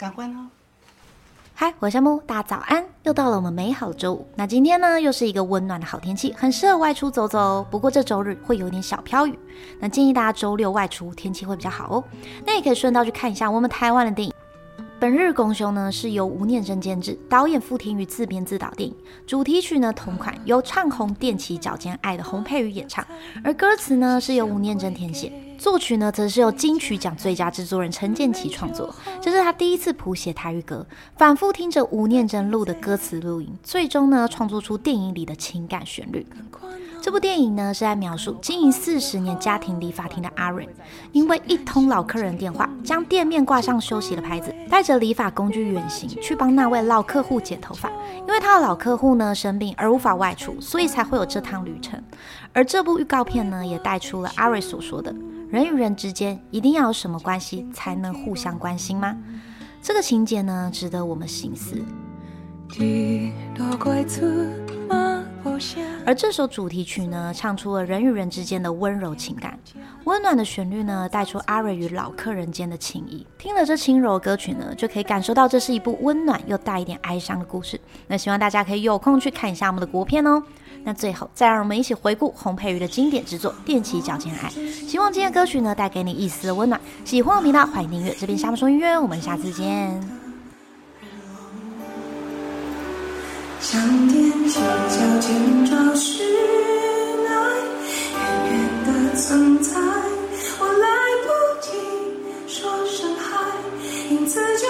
赶快哦！嗨，我是夏木，大家早安！又到了我们美好的周五。那今天呢，又是一个温暖的好天气，很适合外出走走哦。不过这周日会有点小飘雨，那建议大家周六外出，天气会比较好哦。那也可以顺道去看一下我们台湾的电影。本日公休呢是由吴念真监制，导演傅天宇自编自导电影。主题曲呢同款由唱红踮起脚尖爱的洪佩瑜演唱，而歌词呢是由吴念真填写，作曲呢则是由金曲奖最佳制作人陈建奇创作。这是他第一次谱写台语歌，反复听着吴念真录的歌词录音，最终呢创作出电影里的情感旋律。这部电影呢是在描述经营四十年家庭理发厅的阿瑞，因为一通老客人电话，将店面挂上休息的牌子，带着理发工具远行去帮那位老客户剪头发。因为他的老客户呢生病而无法外出，所以才会有这趟旅程。而这部预告片呢也带出了阿瑞所说的：人与人之间一定要有什么关系才能互相关心吗？这个情节呢值得我们深思。而这首主题曲呢，唱出了人与人之间的温柔情感，温暖的旋律呢，带出阿瑞与老客人间的情谊。听了这轻柔歌曲呢，就可以感受到这是一部温暖又带一点哀伤的故事。那希望大家可以有空去看一下我们的国片哦。那最后，再让我们一起回顾洪佩瑜的经典之作《踮起脚尖爱》。希望今天歌曲呢，带给你一丝温暖。喜欢我频道，欢迎订阅。这边夏木说音乐，我们下次见。说声嗨，影子就。